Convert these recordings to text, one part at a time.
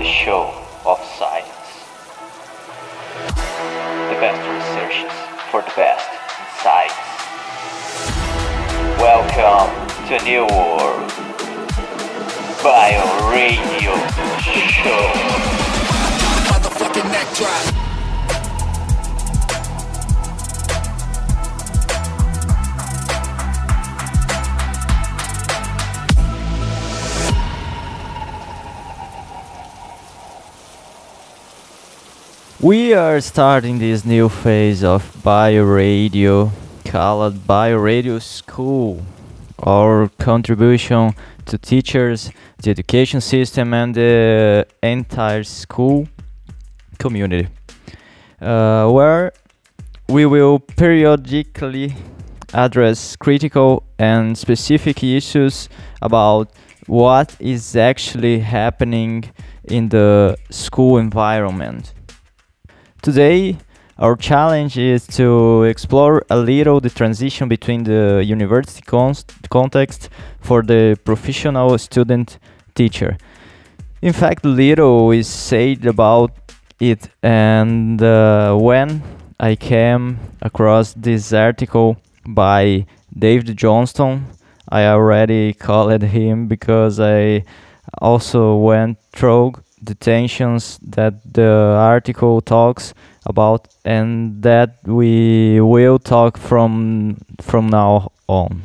the show of science. The best researches for the best insights. Welcome to a new world. Bio Radio Show. Motherfucking neck drop. We are starting this new phase of BioRadio called BioRadio School. Our contribution to teachers, the education system, and the entire school community, uh, where we will periodically address critical and specific issues about what is actually happening in the school environment. Today, our challenge is to explore a little the transition between the university context for the professional student teacher. In fact, little is said about it, and uh, when I came across this article by David Johnston, I already called him because I also went through the tensions that the article talks about and that we will talk from from now on.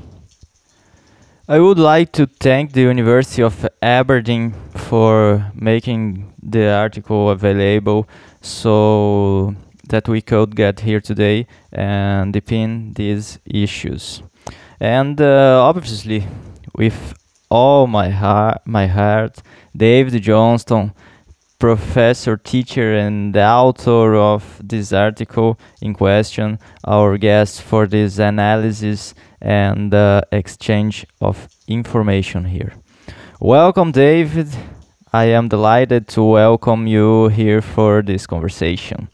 I would like to thank the University of Aberdeen for making the article available so that we could get here today and define these issues. And uh, obviously, with all my heart, my heart, David Johnston, professor, teacher, and the author of this article in question, our guest for this analysis and uh, exchange of information here. Welcome, David. I am delighted to welcome you here for this conversation.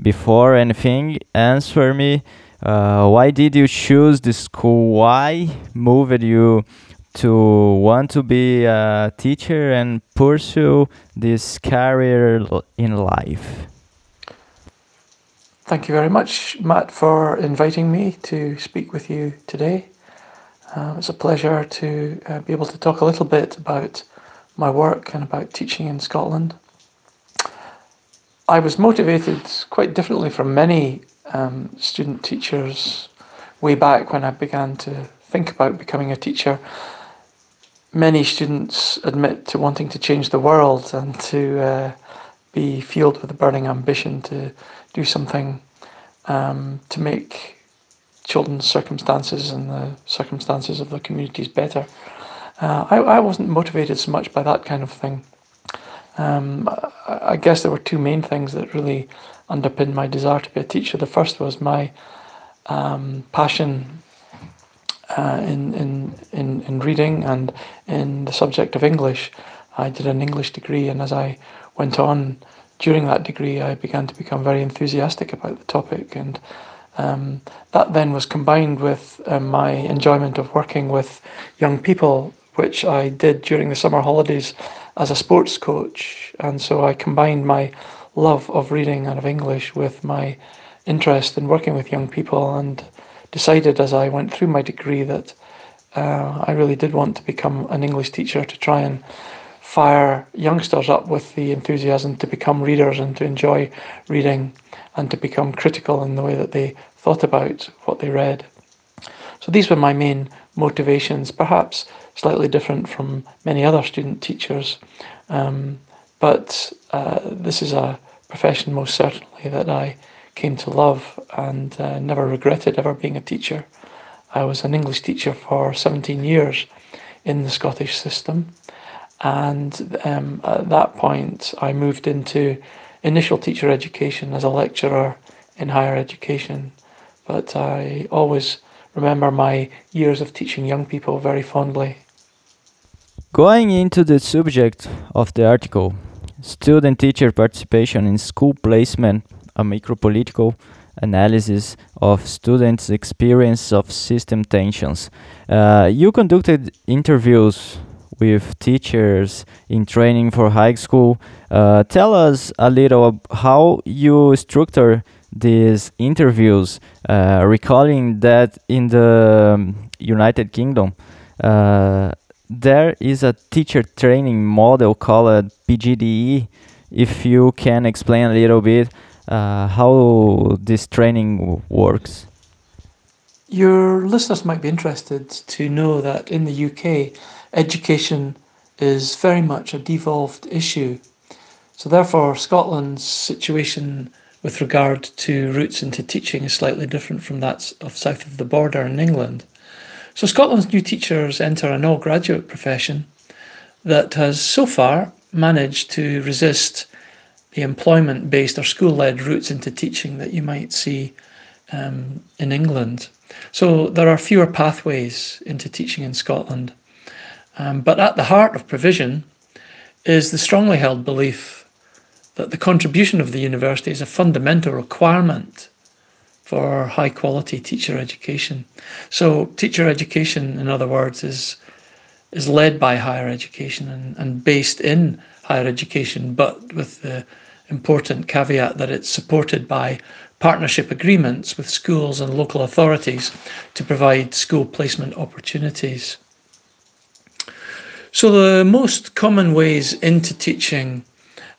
Before anything, answer me. Uh, why did you choose this school? Why moved you to want to be a teacher and pursue this career in life? Thank you very much, Matt, for inviting me to speak with you today. Uh, it's a pleasure to uh, be able to talk a little bit about my work and about teaching in Scotland. I was motivated quite differently from many um, student teachers way back when I began to think about becoming a teacher. Many students admit to wanting to change the world and to uh, be fueled with a burning ambition to do something um, to make children's circumstances and the circumstances of the communities better. Uh, I, I wasn't motivated so much by that kind of thing. Um, I, I guess there were two main things that really underpinned my desire to be a teacher. The first was my um, passion uh, in, in, in, in reading and in the subject of English. I did an English degree, and as I went on during that degree, I began to become very enthusiastic about the topic. And um, that then was combined with um, my enjoyment of working with young people, which I did during the summer holidays as a sports coach. And so I combined my love of reading and of English with my interest in working with young people and decided as I went through my degree that uh, I really did want to become an English teacher to try and fire youngsters up with the enthusiasm to become readers and to enjoy reading and to become critical in the way that they thought about what they read. So these were my main motivations, perhaps slightly different from many other student teachers, um, but uh, this is a profession most certainly that I came to love and uh, never regretted ever being a teacher. I was an English teacher for 17 years in the Scottish system, and um, at that point I moved into initial teacher education as a lecturer in higher education. But I always remember my years of teaching young people very fondly. Going into the subject of the article, student teacher participation in school placement, a micropolitical analysis of students' experience of system tensions. Uh, you conducted interviews with teachers in training for high school. Uh, tell us a little how you structure these interviews, uh, recalling that in the um, United Kingdom, uh, there is a teacher training model called PGDE. If you can explain a little bit uh, how this training works. Your listeners might be interested to know that in the UK, education is very much a devolved issue. So, therefore, Scotland's situation with regard to routes into teaching is slightly different from that of south of the border in England. So, Scotland's new teachers enter an all graduate profession that has so far managed to resist the employment based or school led routes into teaching that you might see um, in England. So there are fewer pathways into teaching in Scotland. Um, but at the heart of provision is the strongly held belief that the contribution of the university is a fundamental requirement for high quality teacher education. So teacher education, in other words, is is led by higher education and, and based in higher education, but with the important caveat that it's supported by partnership agreements with schools and local authorities to provide school placement opportunities. So, the most common ways into teaching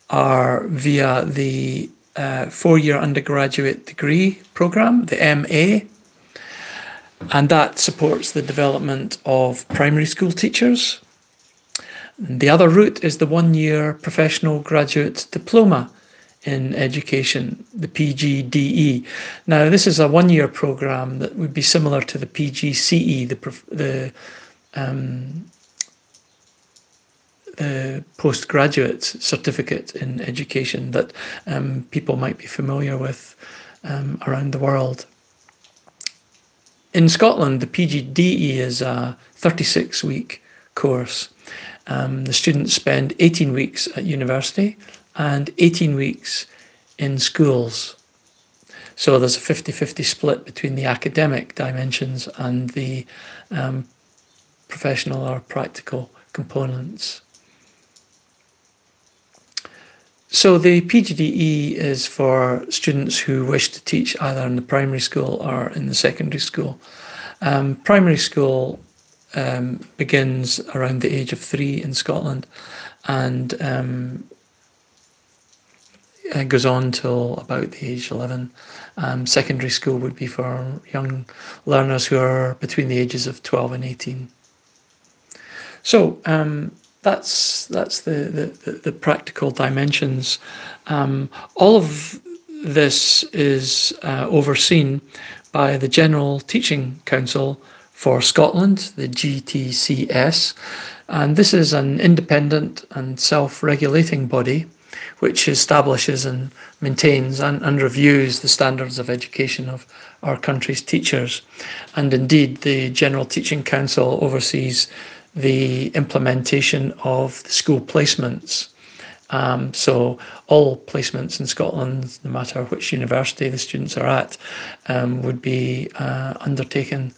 are via the uh, four year undergraduate degree program, the MA, and that supports the development of primary school teachers. The other route is the one year professional graduate diploma in education, the PGDE. Now, this is a one year program that would be similar to the PGCE, the, the, um, the postgraduate certificate in education that um, people might be familiar with um, around the world. In Scotland, the PGDE is a 36 week course. Um, the students spend 18 weeks at university and 18 weeks in schools. So there's a 50 50 split between the academic dimensions and the um, professional or practical components. So the PGDE is for students who wish to teach either in the primary school or in the secondary school. Um, primary school um, begins around the age of three in Scotland and um, it goes on till about the age 11. Um, secondary school would be for young learners who are between the ages of 12 and 18. So um, that's that's the, the, the practical dimensions. Um, all of this is uh, overseen by the General Teaching Council for Scotland, the GTCS, and this is an independent and self regulating body which establishes and maintains and, and reviews the standards of education of our country's teachers. And indeed, the General Teaching Council oversees the implementation of the school placements. Um, so all placements in Scotland, no matter which university the students are at, um, would be uh, undertaken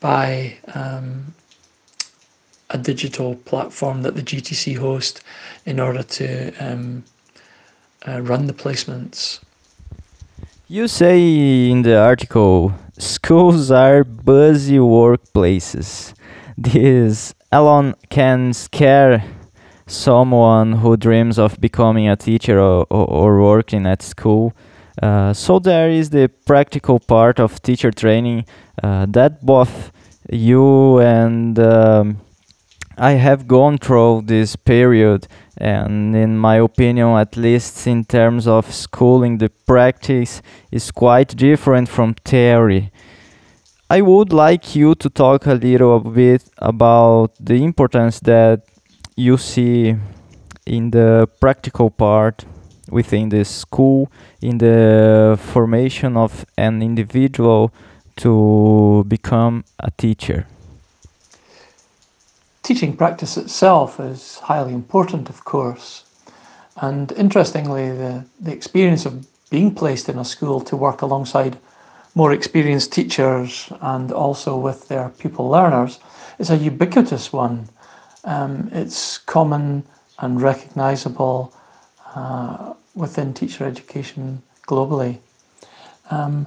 by um, a digital platform that the GTC host in order to um, uh, run the placements. You say in the article, schools are busy workplaces. This alone can scare someone who dreams of becoming a teacher or, or, or working at school. Uh, so there is the practical part of teacher training uh, that both you and um, I have gone through this period, and in my opinion, at least in terms of schooling, the practice is quite different from theory. I would like you to talk a little bit about the importance that you see in the practical part within the school, in the formation of an individual to become a teacher. Teaching practice itself is highly important, of course. And interestingly, the, the experience of being placed in a school to work alongside more experienced teachers and also with their pupil learners is a ubiquitous one. Um, it's common and recognizable uh, within teacher education globally. Um,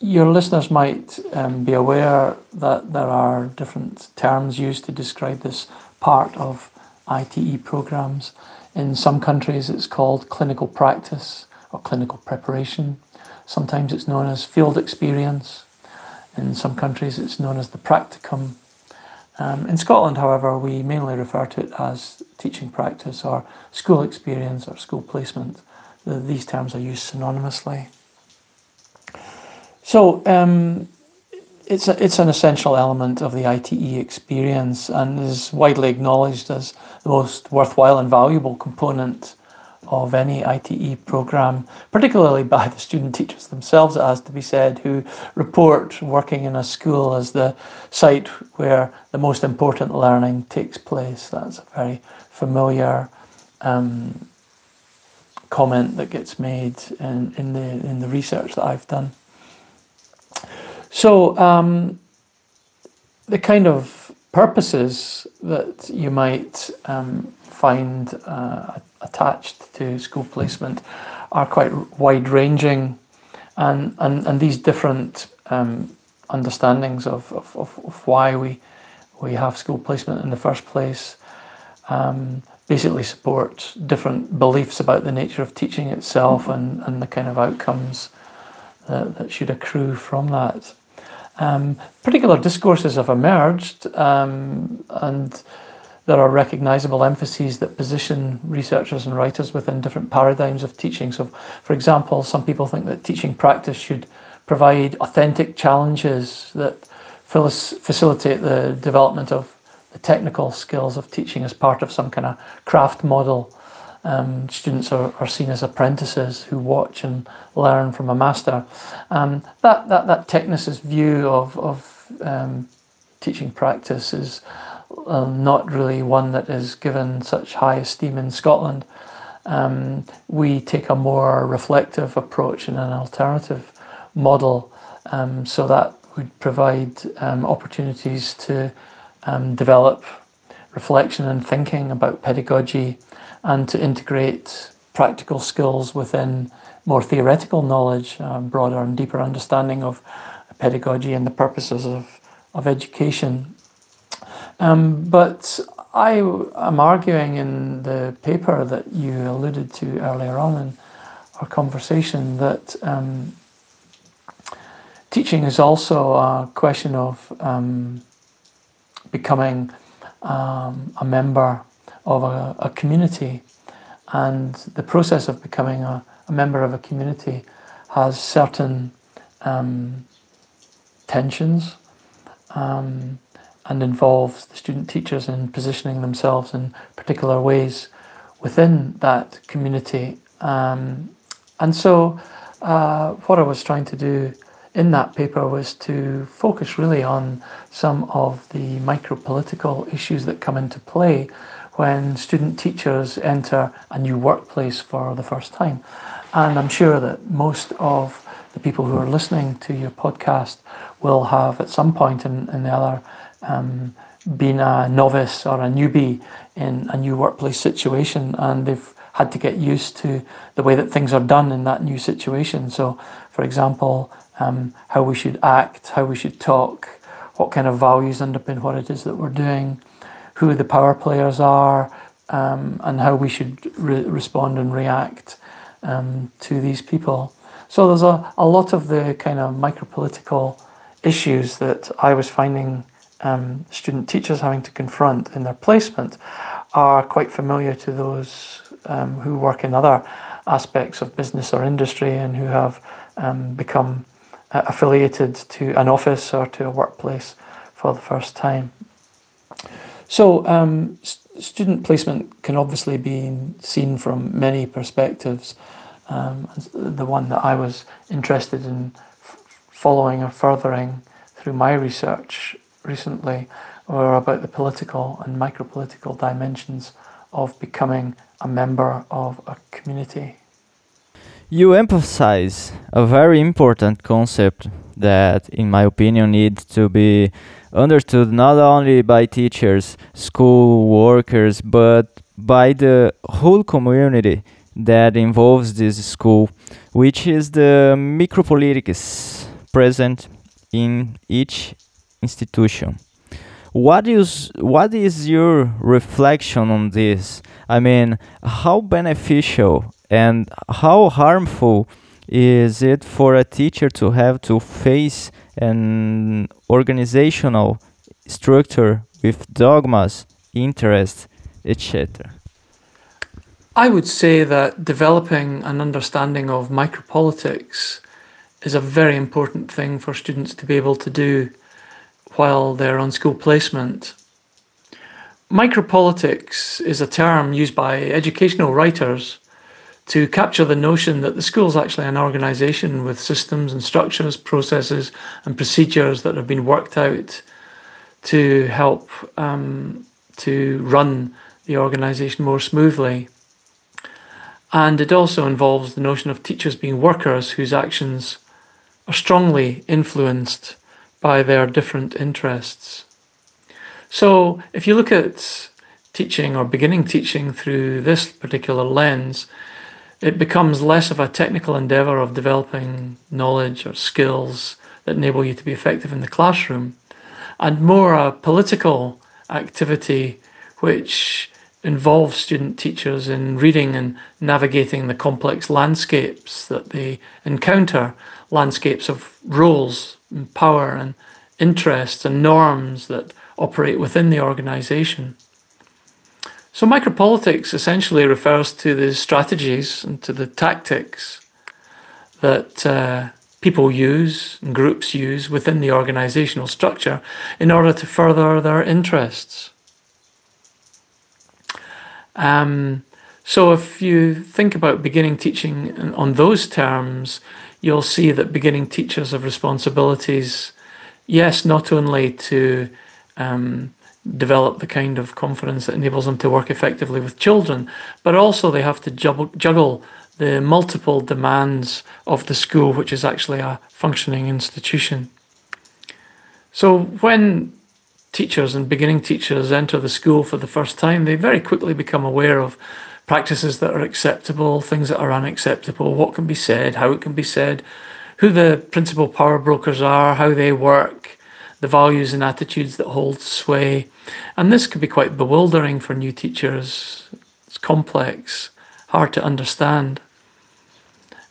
your listeners might um, be aware that there are different terms used to describe this part of ITE programs. In some countries, it's called clinical practice or clinical preparation. Sometimes it's known as field experience. In some countries, it's known as the practicum. Um, in Scotland, however, we mainly refer to it as teaching practice or school experience or school placement. These terms are used synonymously. So um, it's a, it's an essential element of the ITE experience and is widely acknowledged as the most worthwhile and valuable component of any ITE program, particularly by the student teachers themselves, it has to be said, who report working in a school as the site where the most important learning takes place. That's a very familiar um, comment that gets made in, in the in the research that I've done. So, um, the kind of purposes that you might um, find uh, attached to school placement are quite wide ranging, and, and, and these different um, understandings of, of, of, why we, we have school placement in the first place um, basically support different beliefs about the nature of teaching itself and, and the kind of outcomes that, that should accrue from that. Um, particular discourses have emerged, um, and there are recognizable emphases that position researchers and writers within different paradigms of teaching. So, for example, some people think that teaching practice should provide authentic challenges that facilitate the development of the technical skills of teaching as part of some kind of craft model um, students are, are seen as apprentices who watch and learn from a master. Um, that, that, that technicist view of, of um, teaching practice is um, not really one that is given such high esteem in Scotland. Um, we take a more reflective approach and an alternative model, um, so that would provide opportunities to develop reflection and thinking about pedagogy and to integrate practical skills within more theoretical knowledge, um, broader and deeper understanding of pedagogy and the purposes of, of education. Um, but I am arguing in the paper that you alluded to earlier on in our conversation that um, teaching is also a question of um, becoming um, a member of a, a community. And the process of becoming a, a member of a community has certain um, tensions um, and involves the student teachers in positioning themselves in particular ways within that community. Um, and so, uh, what I was trying to do in that paper was to focus really on some of the micro political issues that come into play when student teachers enter a new workplace for the first time. And I'm sure that most of the people who are listening to your podcast will have at some point in, in the other um, been a novice or a newbie in a new workplace situation and they've had to get used to the way that things are done in that new situation. So, for example, um, how we should act, how we should talk, what kind of values underpin what it is that we're doing, who the power players are, um, and how we should re- respond and react um, to these people. So there's a, a lot of the kind of micropolitical issues that I was finding um, student teachers having to confront in their placement are quite familiar to those um, who work in other aspects of business or industry and who have um, become uh, affiliated to an office or to a workplace for the first time. So, um, st- student placement can obviously be seen from many perspectives. Um, the one that I was interested in f- following or furthering through my research recently were about the political and micro-political dimensions of becoming a member of a community. You emphasize a very important concept that, in my opinion, needs to be understood not only by teachers, school workers, but by the whole community that involves this school, which is the micropolitics present in each institution. What is what is your reflection on this? I mean, how beneficial and how harmful is it for a teacher to have to face an organizational structure with dogmas, interests, etc.? I would say that developing an understanding of micropolitics is a very important thing for students to be able to do while they're on school placement. Micropolitics is a term used by educational writers to capture the notion that the school is actually an organisation with systems and structures, processes, and procedures that have been worked out to help um, to run the organisation more smoothly. And it also involves the notion of teachers being workers whose actions are strongly influenced by their different interests. So, if you look at teaching or beginning teaching through this particular lens, it becomes less of a technical endeavour of developing knowledge or skills that enable you to be effective in the classroom, and more a political activity which involves student teachers in reading and navigating the complex landscapes that they encounter landscapes of roles and power and interests and norms that operate within the organisation. So micropolitics essentially refers to the strategies and to the tactics that uh, people use and groups use within the organizational structure in order to further their interests. Um, so if you think about beginning teaching on those terms, you'll see that beginning teachers have responsibilities, yes, not only to um, develop the kind of confidence that enables them to work effectively with children, but also they have to juggle the multiple demands of the school, which is actually a functioning institution. So when teachers and beginning teachers enter the school for the first time, they very quickly become aware of practices that are acceptable, things that are unacceptable, what can be said, how it can be said, who the principal power brokers are, how they work, the values and attitudes that hold sway. And this can be quite bewildering for new teachers. It's complex, hard to understand.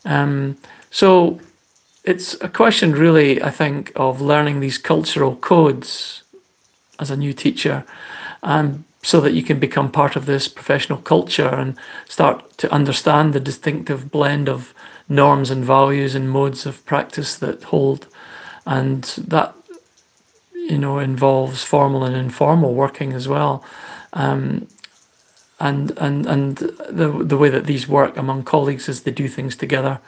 Um, so it's a question, really, I think, of learning these cultural codes as a new teacher, um, so that you can become part of this professional culture and start to understand the distinctive blend of norms and values and modes of practice that hold. And that you know, involves formal and informal working as well. Um, and and and the the way that these work among colleagues is they do things together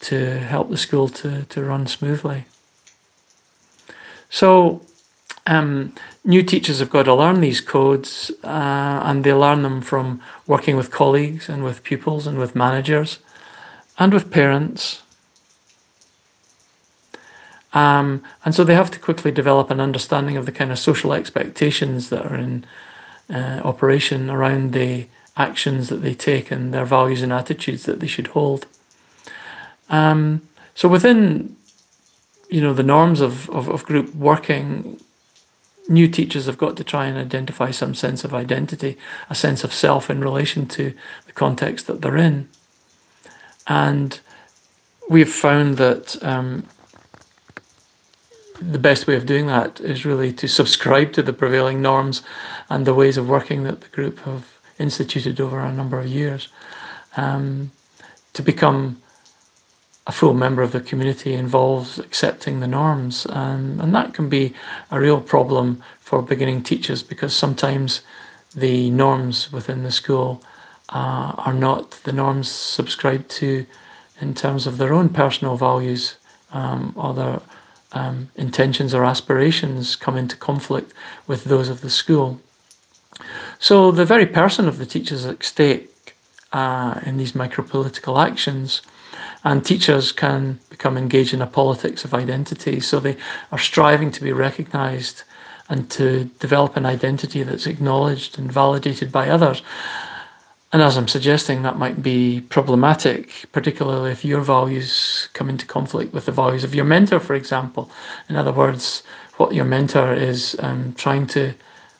to help the school to, to run smoothly. So um, new teachers have got to learn these codes uh, and they learn them from working with colleagues and with pupils and with managers and with parents um, and so they have to quickly develop an understanding of the kind of social expectations that are in uh, operation around the actions that they take and their values and attitudes that they should hold. Um, so within, you know, the norms of, of, of group working, new teachers have got to try and identify some sense of identity, a sense of self in relation to the context that they're in. And we've found that um, the best way of doing that is really to subscribe to the prevailing norms and the ways of working that the group have instituted over a number of years. Um, to become a full member of the community involves accepting the norms, and, and that can be a real problem for beginning teachers because sometimes the norms within the school uh, are not the norms subscribed to in terms of their own personal values um, or their um, intentions or aspirations come into conflict with those of the school. So the very person of the teacher is at stake uh, in these micropolitical actions, And teachers can become engaged in a politics of identity. So they are striving to be recognised and to develop an identity that's acknowledged and validated by others. And as I'm suggesting, that might be problematic, particularly if your values come into conflict with the values of your mentor, for example. In other words, what your mentor is um, trying to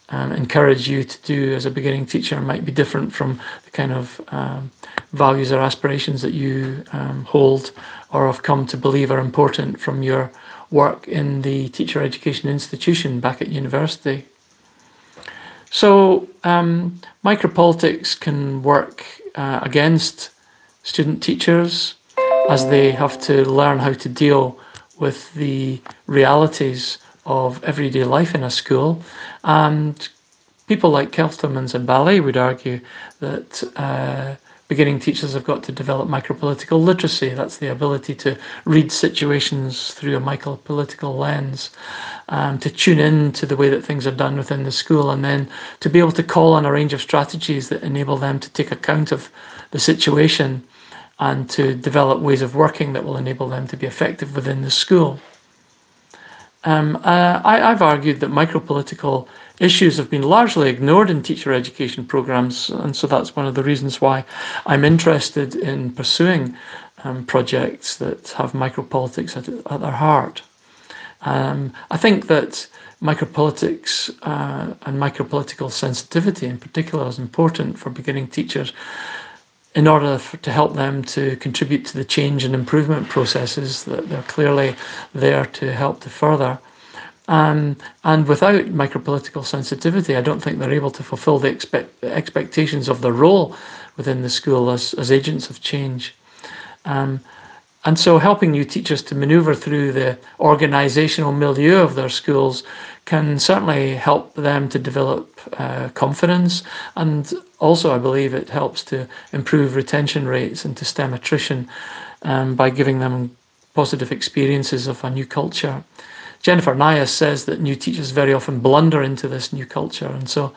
um, encourage you to do as a beginning teacher might be different from the kind of um, values or aspirations that you um, hold or have come to believe are important from your work in the teacher education institution back at university. So um, micropolitics can work uh, against student teachers as they have to learn how to deal with the realities of everyday life in a school. And people like Kelchtermans and Ballet would argue that uh, beginning teachers have got to develop micropolitical literacy. That's the ability to read situations through a micropolitical lens, um, to tune in to the way that things are done within the school, and then to be able to call on a range of strategies that enable them to take account of the situation and to develop ways of working that will enable them to be effective within the school. Um, uh, I, have argued that micropolitical issues have been largely ignored in teacher education programs, and so that's one of the reasons why I'm interested in pursuing um, projects that have micropolitics at, at their heart. Um, I think that micropolitics uh, and micropolitical sensitivity in particular is important for beginning teachers in order for, to help them to contribute to the change and improvement processes that they're clearly there to help to further. Um, and without micropolitical sensitivity, I don't think they're able to fulfill the expect, expectations of their role within the school as, as agents of change. Um, and so, helping new teachers to maneuver through the organisational milieu of their schools can certainly help them to develop uh, confidence. And also, I believe it helps to improve retention rates and to stem attrition um, by giving them positive experiences of a new culture. Jennifer Nias says that new teachers very often blunder into this new culture, and so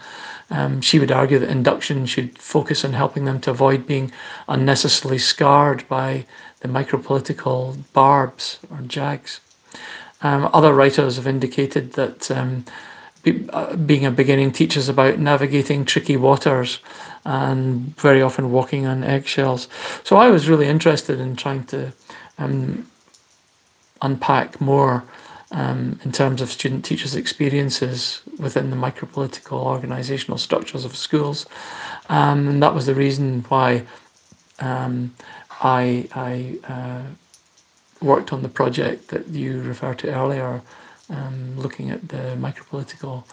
um, she would argue that induction should focus on helping them to avoid being unnecessarily scarred by the micropolitical barbs or jags. Um, other writers have indicated that um, be, uh, being a beginning teacher is about navigating tricky waters and very often walking on eggshells. So I was really interested in trying to um, unpack more um, in terms of student teachers' experiences within the micropolitical organisational structures of schools. Um, and that was the reason why um, I, I uh, worked on the project that you referred to earlier, um, looking at the micropolitical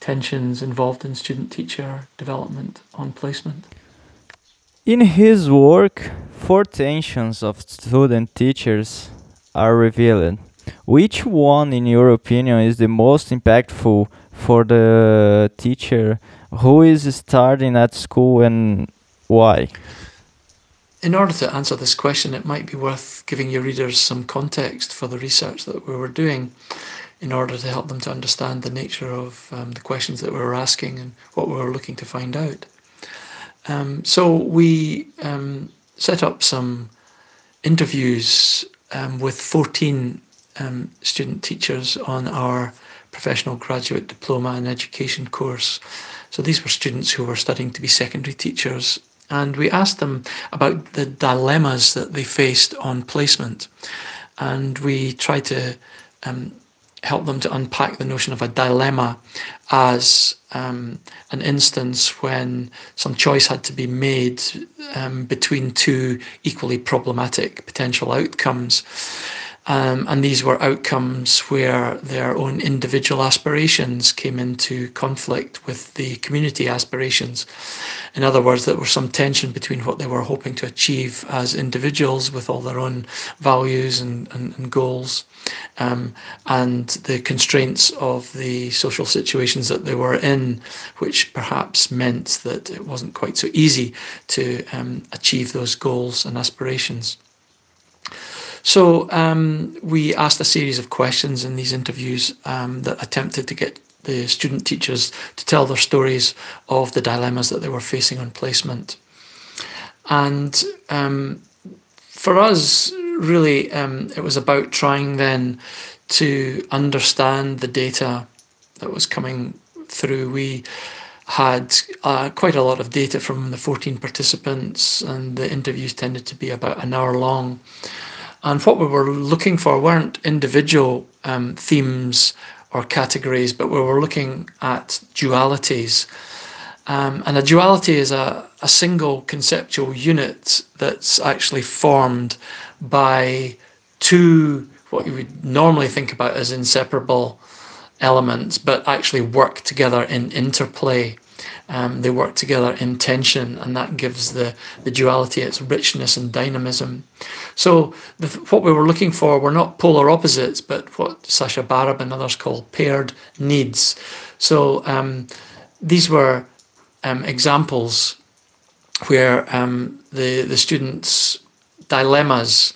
tensions involved in student teacher development on placement. In his work, four tensions of student teachers are revealed. Which one, in your opinion, is the most impactful for the teacher who is starting at school and why? In order to answer this question, it might be worth giving your readers some context for the research that we were doing in order to help them to understand the nature of um, the questions that we were asking and what we were looking to find out. Um, so we um, set up some interviews um, with 14 um, student teachers on our professional graduate diploma in education course. So these were students who were studying to be secondary teachers. And we asked them about the dilemmas that they faced on placement. And we tried to um, help them to unpack the notion of a dilemma as um, an instance when some choice had to be made um, between two equally problematic potential outcomes. Um, and these were outcomes where their own individual aspirations came into conflict with the community aspirations. In other words, there was some tension between what they were hoping to achieve as individuals with all their own values and, and, and goals um, and the constraints of the social situations that they were in, which perhaps meant that it wasn't quite so easy to um, achieve those goals and aspirations. So um, we asked a series of questions in these interviews um, that attempted to get the student teachers to tell their stories of the dilemmas that they were facing on placement. And um, for us, really, um, it was about trying then to understand the data that was coming through. We had uh, quite a lot of data from the 14 participants, and the interviews tended to be about an hour long. And what we were looking for weren't individual um, themes or categories, but we were looking at dualities. Um, and a duality is a, a single conceptual unit that's actually formed by two, what you would normally think about as inseparable elements, but actually work together in interplay. Um, they work together in tension, and that gives the, the duality its richness and dynamism. So, the, what we were looking for were not polar opposites, but what Sasha Barab and others call paired needs. So, um, these were um, examples where um, the, the students' dilemmas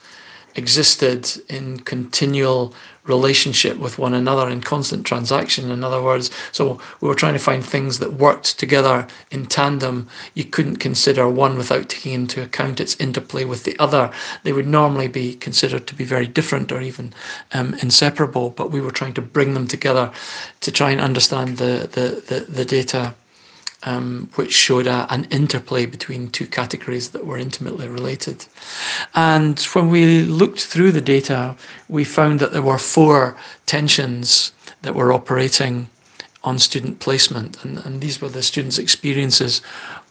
existed in continual relationship with one another in constant transaction in other words. So we were trying to find things that worked together in tandem. You couldn't consider one without taking into account its interplay with the other. They would normally be considered to be very different or even um, inseparable but we were trying to bring them together to try and understand the the, the, the data um, which showed a, an interplay between two categories that were intimately related. And when we looked through the data, we found that there were four tensions that were operating on student placement. And, and these were the students' experiences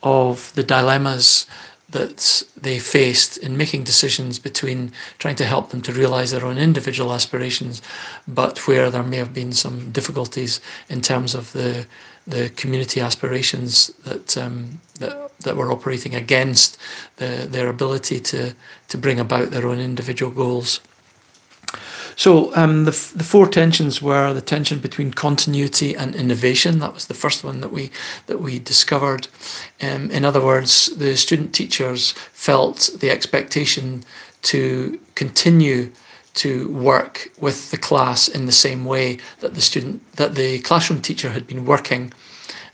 of the dilemmas that they faced in making decisions between trying to help them to realize their own individual aspirations, but where there may have been some difficulties in terms of the the community aspirations that um, that, that were operating against the, their ability to to bring about their own individual goals. So um, the, the four tensions were the tension between continuity and innovation. That was the first one that we that we discovered. Um, in other words, the student teachers felt the expectation to continue to work with the class in the same way that the student that the classroom teacher had been working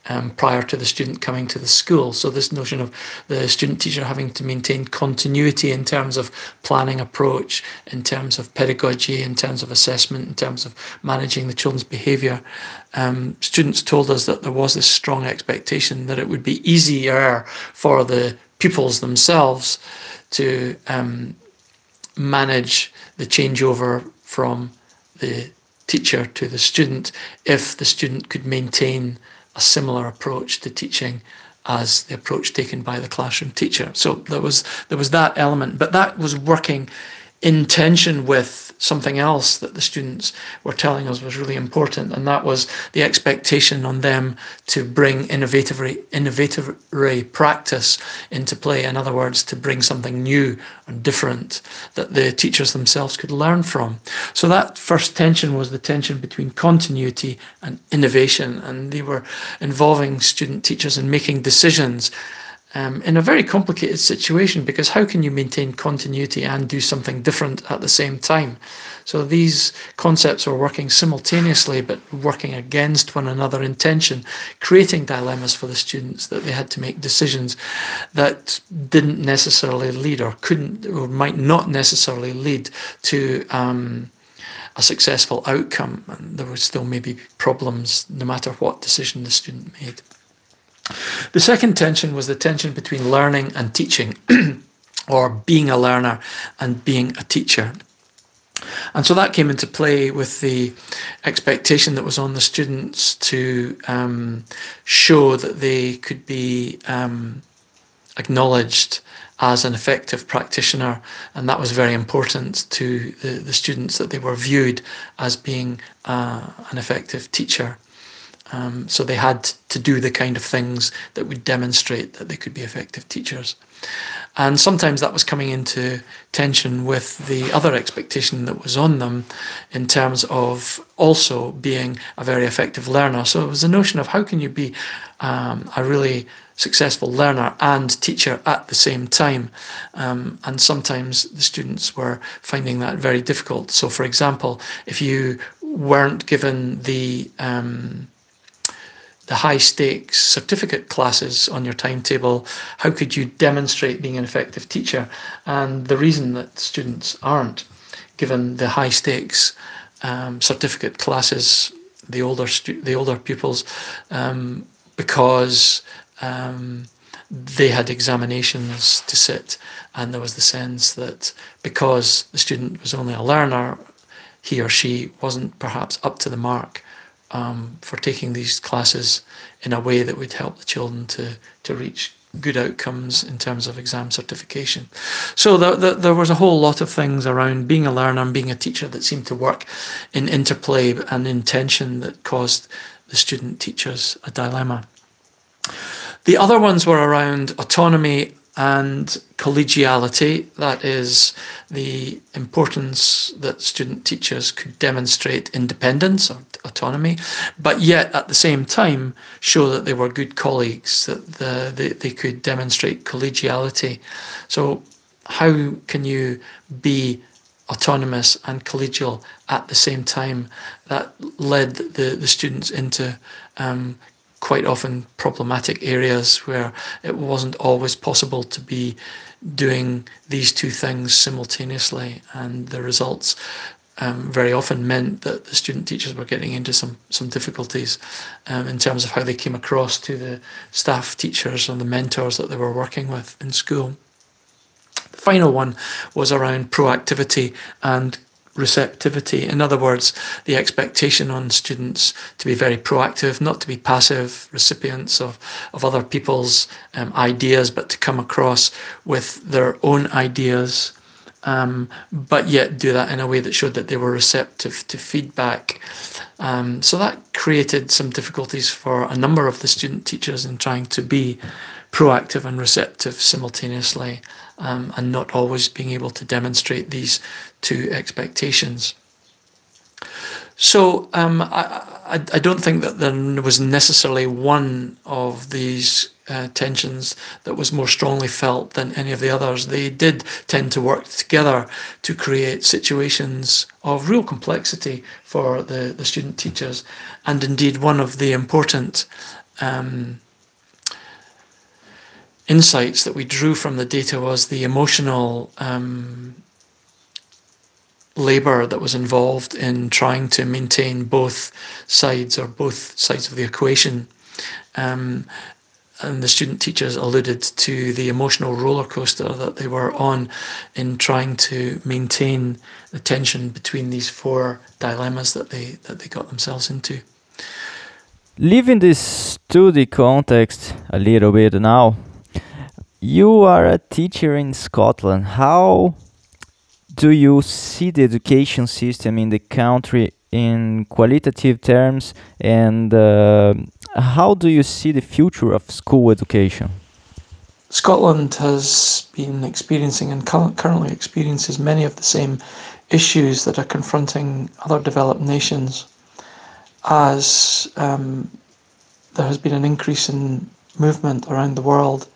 um, prior to the student coming to the school. So this notion of the student teacher having to maintain continuity in terms of planning approach, in terms of pedagogy, in terms of assessment, in terms of managing the children's behaviour. Um, students told us that there was this strong expectation that it would be easier for the pupils themselves to um, manage the changeover from the teacher to the student if the student could maintain a similar approach to teaching as the approach taken by the classroom teacher. So there was there was that element, but that was working in tension with something else that the students were telling us was really important, and that was the expectation on them to bring innovative, innovative practice into play. In other words, to bring something new and different that the teachers themselves could learn from. So that first tension was the tension between continuity and innovation, and they were involving student teachers in making decisions um, in a very complicated situation because how can you maintain continuity and do something different at the same time? So these concepts were working simultaneously but working against one another in tension, creating dilemmas for the students that they had to make decisions that didn't necessarily lead or couldn't or might not necessarily lead to. Um, a successful outcome, and there would still maybe problems no matter what decision the student made. The second tension was the tension between learning and teaching, or being a learner and being a teacher. And so that came into play with the expectation that was on the students to um, show that they could be um, acknowledged as an effective practitioner, and that was very important to the, the students that they were viewed as being uh, an effective teacher. Um, so they had to do the kind of things that would demonstrate that they could be effective teachers. And sometimes that was coming into tension with the other expectation that was on them in terms of also being a very effective learner. So it was a notion of how can you be um, a really successful learner and teacher at the same time. Um, and sometimes the students were finding that very difficult. So, for example, if you weren't given the um, the high stakes certificate classes on your timetable? How could you demonstrate being an effective teacher? And the reason that students aren't, given the high stakes um, certificate classes, the older stu- the older pupils, um, because um, they had examinations to sit, and there was the sense that because the student was only a learner, he or she wasn't perhaps up to the mark um, for taking these classes in a way that would help the children to, to reach good outcomes in terms of exam certification. So the, the, there was a whole lot of things around being a learner and being a teacher that seemed to work in interplay and in tension that caused the student teachers a dilemma. The other ones were around autonomy and collegiality. That is the importance that student teachers could demonstrate independence or autonomy, but yet at the same time show that they were good colleagues, that the, they, they could demonstrate collegiality. So, how can you be autonomous and collegial at the same time? That led the, the students into um, quite often problematic areas where it wasn't always possible to be doing these two things simultaneously, and the results um, very often meant that the student teachers were getting into some some difficulties um, in terms of how they came across to the staff teachers and the mentors that they were working with in school. The final one was around proactivity and receptivity. In other words, the expectation on students to be very proactive, not to be passive recipients of, of other people's um, ideas, but to come across with their own ideas, um, but yet do that in a way that showed that they were receptive to feedback. Um, so that created some difficulties for a number of the student teachers in trying to be proactive and receptive simultaneously um, and not always being able to demonstrate these two expectations. So um, I, I, I, don't think that there was necessarily one of these uh, tensions that was more strongly felt than any of the others. They did tend to work together to create situations of real complexity for the, the student teachers. And indeed, one of the important um, insights that we drew from the data was the emotional um, labour that was involved in trying to maintain both sides or both sides of the equation. Um, and the student teachers alluded to the emotional roller coaster that they were on in trying to maintain the tension between these four dilemmas that they that they got themselves into. Leaving this study context a little bit now, you are a teacher in Scotland. How do you see the education system in the country in qualitative terms, and uh, how do you see the future of school education? Scotland has been experiencing and currently experiences many of the same issues that are confronting other developed nations as um, there has been an increase in movement around the world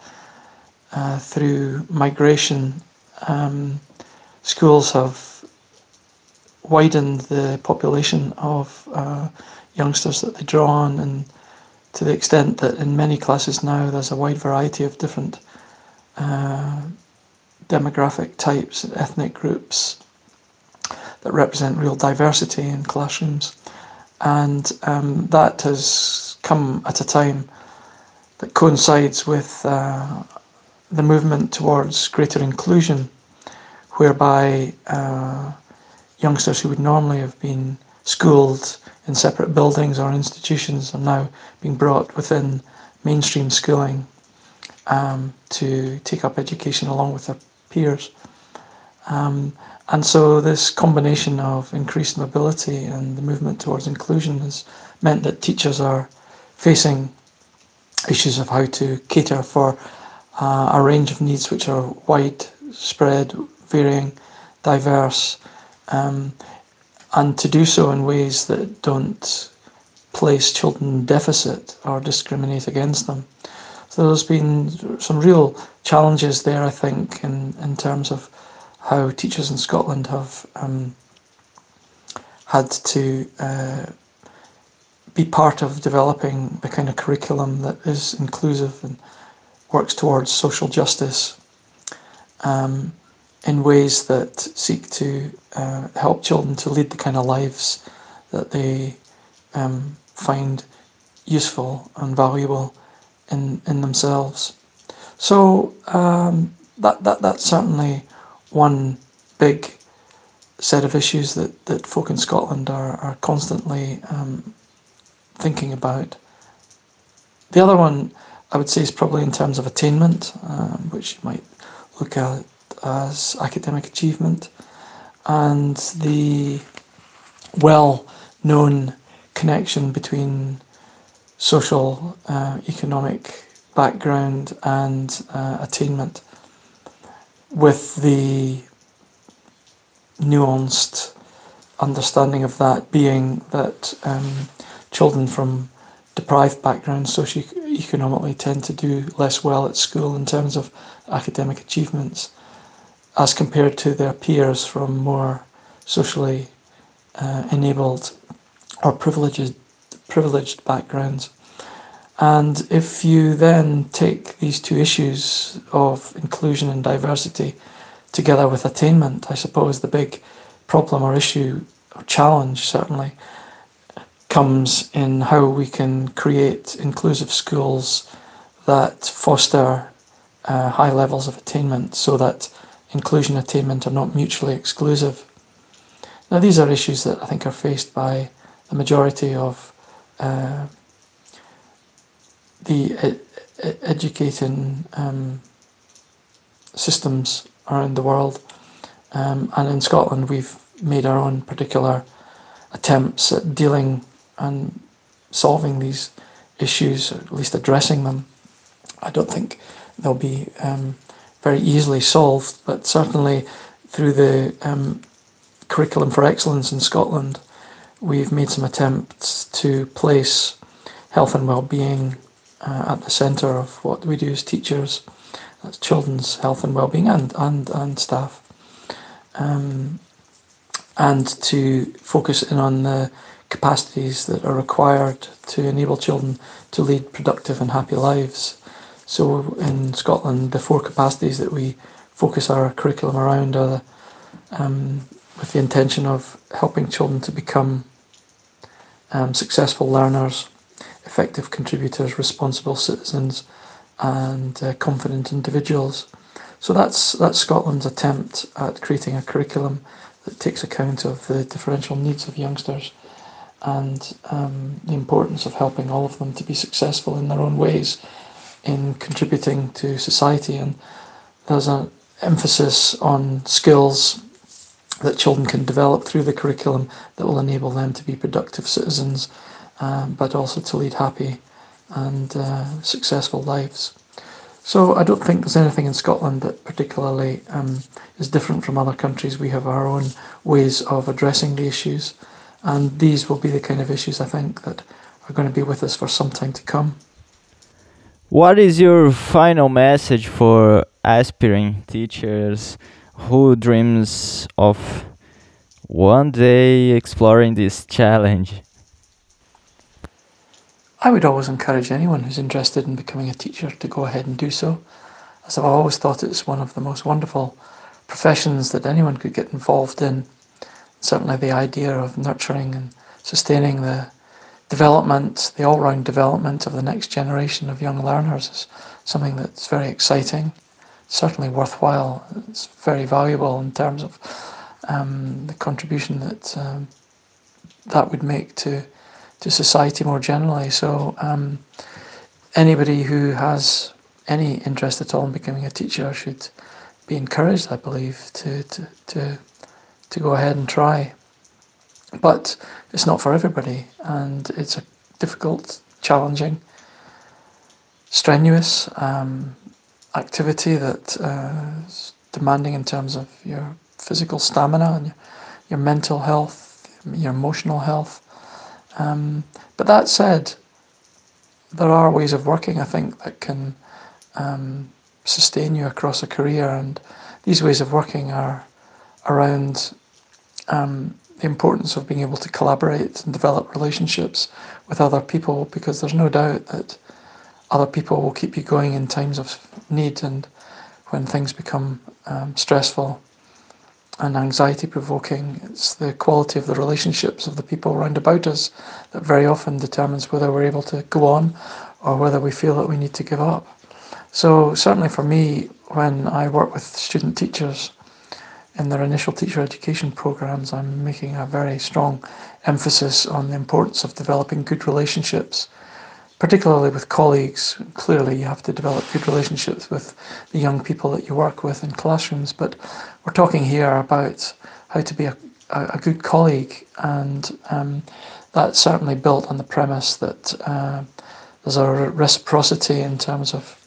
uh, through migration, um, schools have widened the population of uh, youngsters that they draw on, and to the extent that in many classes now there's a wide variety of different uh, demographic types and ethnic groups that represent real diversity in classrooms. And um, that has come at a time that coincides with uh, the movement towards greater inclusion, whereby uh, youngsters who would normally have been schooled in separate buildings or institutions are now being brought within mainstream schooling um, to take up education along with their peers. Um, and so, this combination of increased mobility and the movement towards inclusion has meant that teachers are facing issues of how to cater for uh, a range of needs which are widespread, varying, diverse, um, and to do so in ways that don't place children in deficit or discriminate against them. So there's been some real challenges there, I think, in, in terms of how teachers in Scotland have um, had to uh, be part of developing the kind of curriculum that is inclusive and works towards social justice um, in ways that seek to uh, help children to lead the kind of lives that they um, find useful and valuable in, in themselves. So um, that, that that's certainly one big set of issues that, that folk in Scotland are, are constantly um, thinking about. The other one I would say is probably in terms of attainment, um, which you might look at as academic achievement, and the well known connection between social, uh, economic background and uh, attainment, with the nuanced understanding of that being that um, children from deprived backgrounds socioeconomically tend to do less well at school in terms of academic achievements as compared to their peers from more socially uh, enabled or privileged privileged backgrounds. And if you then take these two issues of inclusion and diversity together with attainment, I suppose the big problem or issue or challenge certainly comes in how we can create inclusive schools that foster uh, high levels of attainment so that inclusion and attainment are not mutually exclusive. Now, these are issues that I think are faced by the majority of uh, the ed- educating um, systems around the world. Um, and in Scotland, we've made our own particular attempts at dealing and solving these issues, or at least addressing them. I don't think they'll be um, very easily solved, but certainly through the um, Curriculum for Excellence in Scotland, we've made some attempts to place health and well-being uh, at the centre of what we do as teachers. That's children's health and well-being and and and staff, um, and to focus in on the capacities that are required to enable children to lead productive and happy lives. So in Scotland, the four capacities that we focus our curriculum around are um, with the intention of helping children to become um, successful learners, effective contributors, responsible citizens, and uh, confident individuals. So that's that's Scotland's attempt at creating a curriculum that takes account of the differential needs of youngsters and um, the importance of helping all of them to be successful in their own ways in contributing to society. And there's an emphasis on skills that children can develop through the curriculum that will enable them to be productive citizens, um, but also to lead happy and uh, successful lives. So I don't think there's anything in Scotland that particularly um, is different from other countries. We have our own ways of addressing the issues, and these will be the kind of issues I think that are going to be with us for some time to come. What is your final message for aspiring teachers who dreams of one day exploring this challenge? I would always encourage anyone who's interested in becoming a teacher to go ahead and do so, as I've always thought it's one of the most wonderful professions that anyone could get involved in. Certainly, the idea of nurturing and sustaining the development, the all round development of the next generation of young learners is something that's very exciting, certainly worthwhile. It's very valuable in terms of um, the contribution that um, that would make to to society more generally. So, um, anybody who has any interest at all in becoming a teacher should be encouraged, I believe, to to to, to go ahead and try. But it's not for everybody, and it's a difficult, challenging, strenuous um, activity that uh, is demanding in terms of your physical stamina and your, your mental health, your emotional health. Um, but that said, there are ways of working, I think, that can um, sustain you across a career, and these ways of working are around um, the importance of being able to collaborate and develop relationships with other people because there's no doubt that other people will keep you going in times of need and when things become um, stressful and anxiety provoking. It's the quality of the relationships of the people around about us that very often determines whether we're able to go on or whether we feel that we need to give up. So, certainly for me, when I work with student teachers in their initial teacher education programs, I'm making a very strong emphasis on the importance of developing good relationships particularly with colleagues. Clearly, you have to develop good relationships with the young people that you work with in classrooms, but we're talking here about how to be a, a, good colleague, and um, that's certainly built on the premise that uh, there's a reciprocity in terms of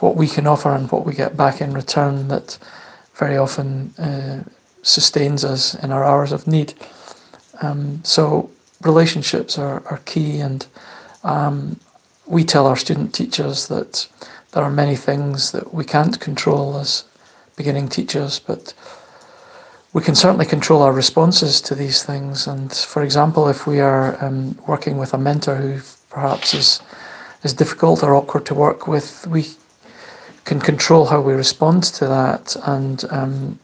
what we can offer and what we get back in return that very often uh, sustains us in our hours of need. Um, so relationships are, are key and um, we tell our student teachers that there are many things that we can't control as beginning teachers, but we can certainly control our responses to these things. And for example, if we are um, working with a mentor who perhaps is is difficult or awkward to work with, we can control how we respond to that, and um,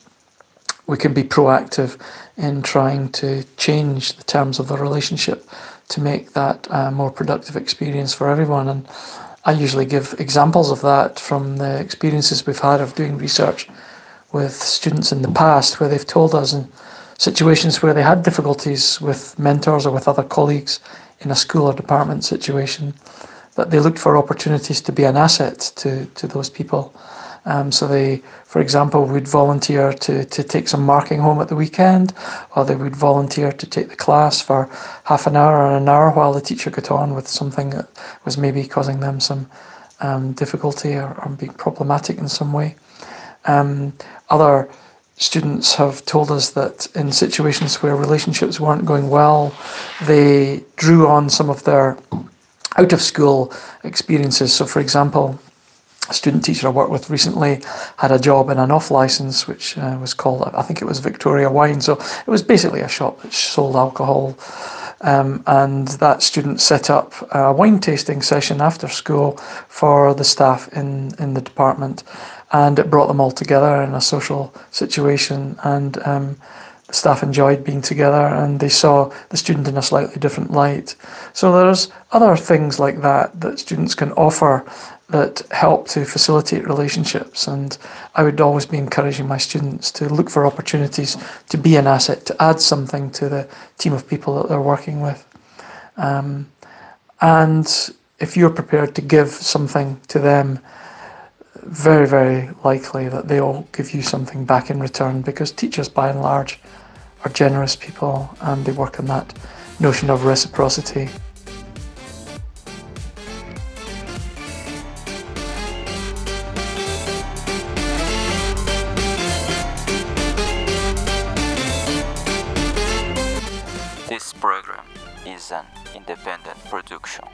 we can be proactive in trying to change the terms of the relationship to make that a more productive experience for everyone. And I usually give examples of that from the experiences we've had of doing research with students in the past, where they've told us in situations where they had difficulties with mentors or with other colleagues in a school or department situation, that they looked for opportunities to be an asset to, to those people um, so they, for example, would volunteer to, to take some marking home at the weekend, or they would volunteer to take the class for half an hour or an hour while the teacher got on with something that was maybe causing them some um, difficulty or, or, being problematic in some way. Um, other students have told us that in situations where relationships weren't going well, they drew on some of their out of school experiences. So, for example, a student teacher I worked with recently had a job in an off license, which uh, was called, I think it was Victoria Wine. So it was basically a shop that sold alcohol. Um, and that student set up a wine tasting session after school for the staff in, in the department. And it brought them all together in a social situation. And um, staff enjoyed being together and they saw the student in a slightly different light. So there's other things like that that students can offer that help to facilitate relationships. And I would always be encouraging my students to look for opportunities to be an asset, to add something to the team of people that they're working with. Um, and if you're prepared to give something to them, very, very likely that they'll give you something back in return because teachers, by and large, are generous people and they work on that notion of reciprocity. This program is an independent production.